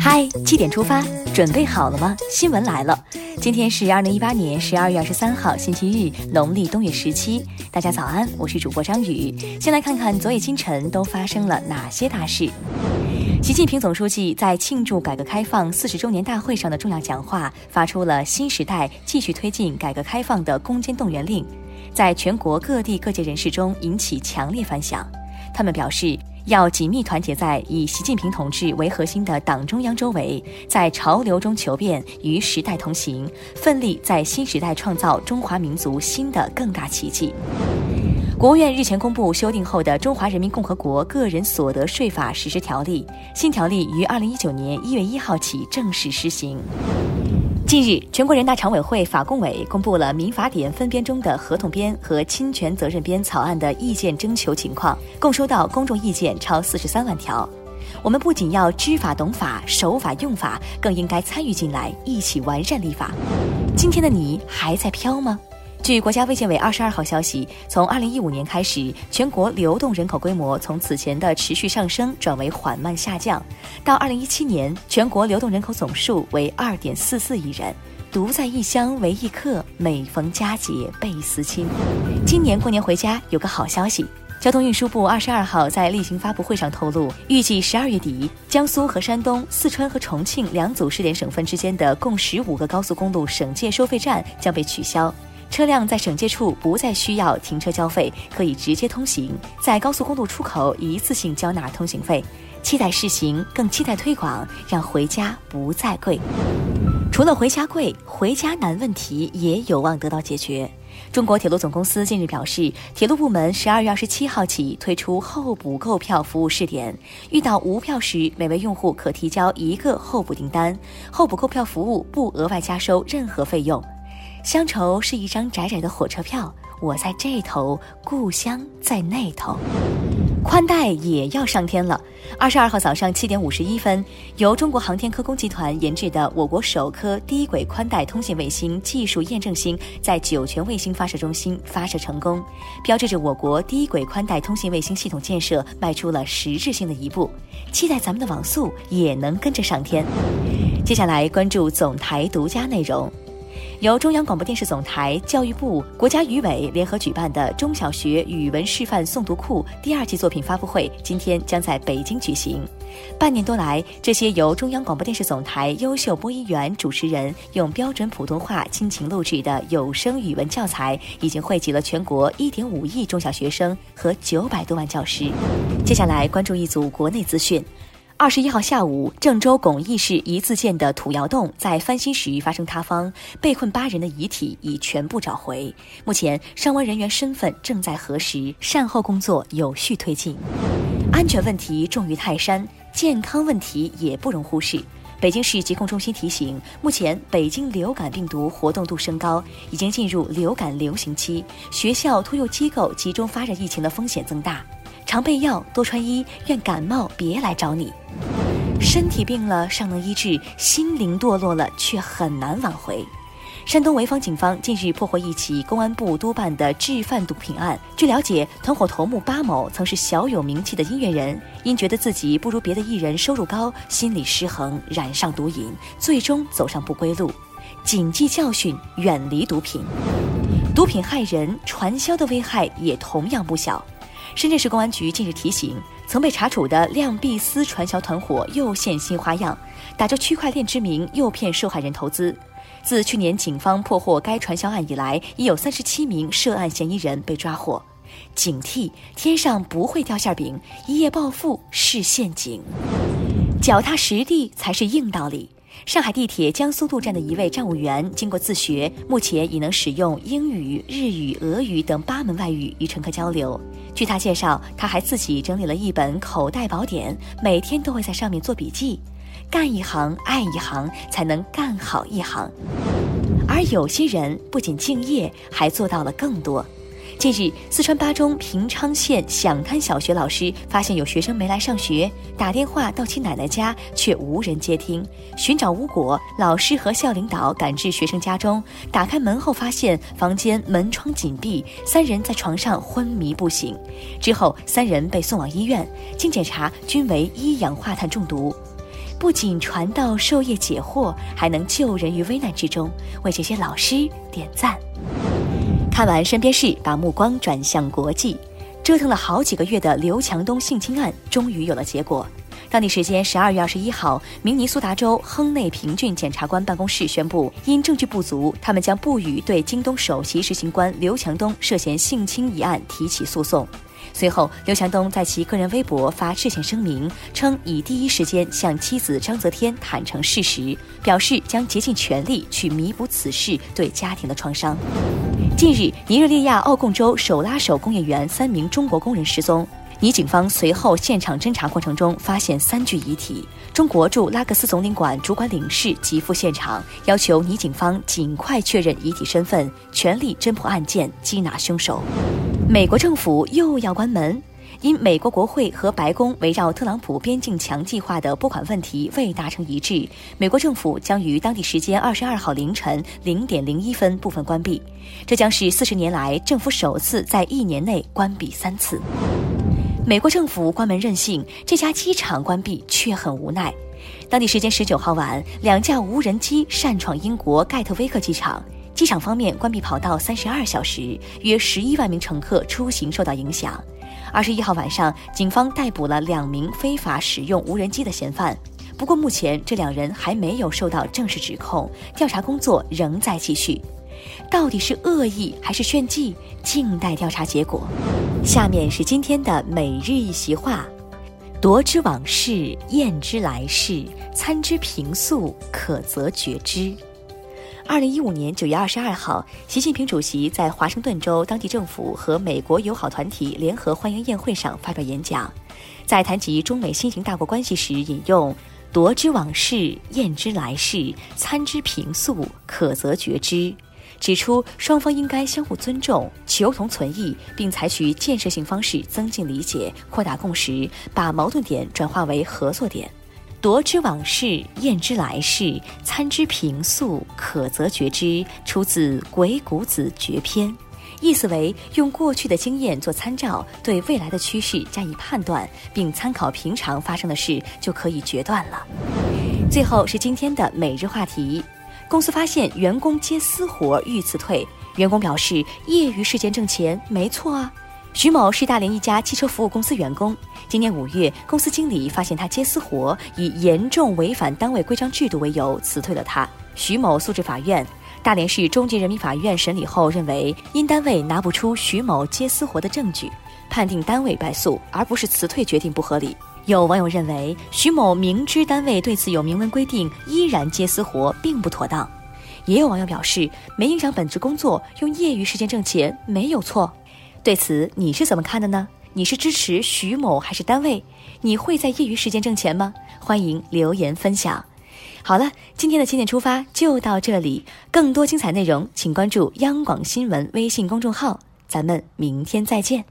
嗨，七点出发，准备好了吗？新闻来了，今天是二零一八年十二月二十三号，星期日，农历冬月十七。大家早安，我是主播张宇。先来看看昨夜今晨都发生了哪些大事。习近平总书记在庆祝改革开放四十周年大会上的重要讲话，发出了新时代继续推进改革开放的攻坚动员令，在全国各地各界人士中引起强烈反响。他们表示。要紧密团结在以习近平同志为核心的党中央周围，在潮流中求变，与时代同行，奋力在新时代创造中华民族新的更大奇迹。国务院日前公布修订后的《中华人民共和国个人所得税法实施条例》，新条例于二零一九年一月一号起正式施行。近日，全国人大常委会法工委公布了民法典分编中的合同编和侵权责任编草案的意见征求情况，共收到公众意见超四十三万条。我们不仅要知法懂法、守法用法，更应该参与进来，一起完善立法。今天的你还在飘吗？据国家卫健委二十二号消息，从二零一五年开始，全国流动人口规模从此前的持续上升转为缓慢下降。到二零一七年，全国流动人口总数为二点四四亿人。独在异乡为异客，每逢佳节倍思亲。今年过年回家有个好消息，交通运输部二十二号在例行发布会上透露，预计十二月底，江苏和山东、四川和重庆两组试点省份之间的共十五个高速公路省界收费站将被取消。车辆在省界处不再需要停车交费，可以直接通行，在高速公路出口一次性交纳通行费。期待试行，更期待推广，让回家不再贵。除了回家贵，回家难问题也有望得到解决。中国铁路总公司近日表示，铁路部门十二月二十七号起推出候补购票服务试点，遇到无票时，每位用户可提交一个候补订单，候补购票服务不额外加收任何费用。乡愁是一张窄窄的火车票，我在这头，故乡在那头。宽带也要上天了。二十二号早上七点五十一分，由中国航天科工集团研制的我国首颗低轨宽带通信卫星技术验证星在酒泉卫星发射中心发射成功，标志着我国低轨宽带通信卫星系统建设迈出了实质性的一步。期待咱们的网速也能跟着上天。接下来关注总台独家内容。由中央广播电视总台、教育部、国家语委联合举办的中小学语文示范诵读库第二季作品发布会，今天将在北京举行。半年多来，这些由中央广播电视总台优秀播音员、主持人用标准普通话倾情录制的有声语文教材，已经惠及了全国1.5亿中小学生和900多万教师。接下来关注一组国内资讯。二十一号下午，郑州巩义市一自建的土窑洞在翻新时发生塌方，被困八人的遗体已全部找回。目前，伤亡人员身份正在核实，善后工作有序推进。安全问题重于泰山，健康问题也不容忽视。北京市疾控中心提醒，目前北京流感病毒活动度升高，已经进入流感流行期，学校、托幼机构集中发热疫情的风险增大。常备药，多穿衣，愿感冒别来找你。身体病了尚能医治，心灵堕落了却很难挽回。山东潍坊警方近日破获一起公安部督办的制贩毒品案。据了解，团伙头目巴某曾是小有名气的音乐人，因觉得自己不如别的艺人收入高，心理失衡，染上毒瘾，最终走上不归路。谨记教训，远离毒品。毒品害人，传销的危害也同样不小。深圳市公安局近日提醒，曾被查处的量币丝传销团伙又现新花样，打着区块链之名诱骗受害人投资。自去年警方破获该传销案以来，已有三十七名涉案嫌疑人被抓获。警惕，天上不会掉馅饼，一夜暴富是陷阱，脚踏实地才是硬道理。上海地铁江苏路站的一位站务员，经过自学，目前已能使用英语、日语、俄语等八门外语与乘客交流。据他介绍，他还自己整理了一本口袋宝典，每天都会在上面做笔记。干一行爱一行，才能干好一行。而有些人不仅敬业，还做到了更多。近日，四川巴中平昌县响滩小学老师发现有学生没来上学，打电话到其奶奶家，却无人接听。寻找无果，老师和校领导赶至学生家中，打开门后发现房间门窗紧闭，三人在床上昏迷不醒。之后，三人被送往医院，经检查均为一氧化碳中毒。不仅传道授业解惑，还能救人于危难之中，为这些老师点赞。看完身边事，把目光转向国际。折腾了好几个月的刘强东性侵案终于有了结果。当地时间十二月二十一号，明尼苏达州亨内平郡检察官办公室宣布，因证据不足，他们将不予对京东首席执行官刘强东涉嫌性侵一案提起诉讼。随后，刘强东在其个人微博发致歉声明，称已第一时间向妻子张泽天坦诚事实，表示将竭尽全力去弥补此事对家庭的创伤。近日，尼日利亚奥贡州手拉手工业园三名中国工人失踪，尼警方随后现场侦查过程中发现三具遗体。中国驻拉各斯总领馆主管领事急赴现场，要求尼警方尽快确认遗体身份，全力侦破案件，缉拿凶手。美国政府又要关门。因美国国会和白宫围绕特朗普边境墙计划的拨款问题未达成一致，美国政府将于当地时间二十二号凌晨零点零一分部分关闭，这将是四十年来政府首次在一年内关闭三次。美国政府关门任性，这家机场关闭却很无奈。当地时间十九号晚，两架无人机擅闯英国盖特威克机场，机场方面关闭跑道三十二小时，约十一万名乘客出行受到影响。二十一号晚上，警方逮捕了两名非法使用无人机的嫌犯。不过，目前这两人还没有受到正式指控，调查工作仍在继续。到底是恶意还是炫技，静待调查结果。下面是今天的每日一席话：夺之往事，验之来世，参之平素，可则决之。二零一五年九月二十二号，习近平主席在华盛顿州当地政府和美国友好团体联合欢迎宴会上发表演讲，在谈及中美新型大国关系时，引用“夺之往事，验之来世，参之平素，可则决之”，指出双方应该相互尊重、求同存异，并采取建设性方式增进理解、扩大共识，把矛盾点转化为合作点。夺之往事，验之来世，参之平素，可则决之。出自《鬼谷子绝篇》，意思为用过去的经验做参照，对未来的趋势加以判断，并参考平常发生的事，就可以决断了。最后是今天的每日话题：公司发现员工接私活欲辞退，员工表示业余时间挣钱没错啊。徐某是大连一家汽车服务公司员工。今年五月，公司经理发现他接私活，以严重违反单位规章制度为由辞退了他。徐某诉至法院，大连市中级人民法院审理后认为，因单位拿不出徐某接私活的证据，判定单位败诉，而不是辞退决定不合理。有网友认为，徐某明知单位对此有明文规定，依然接私活，并不妥当。也有网友表示，没影响本职工作，用业余时间挣钱没有错。对此你是怎么看的呢？你是支持徐某还是单位？你会在业余时间挣钱吗？欢迎留言分享。好了，今天的七点出发就到这里，更多精彩内容请关注央广新闻微信公众号，咱们明天再见。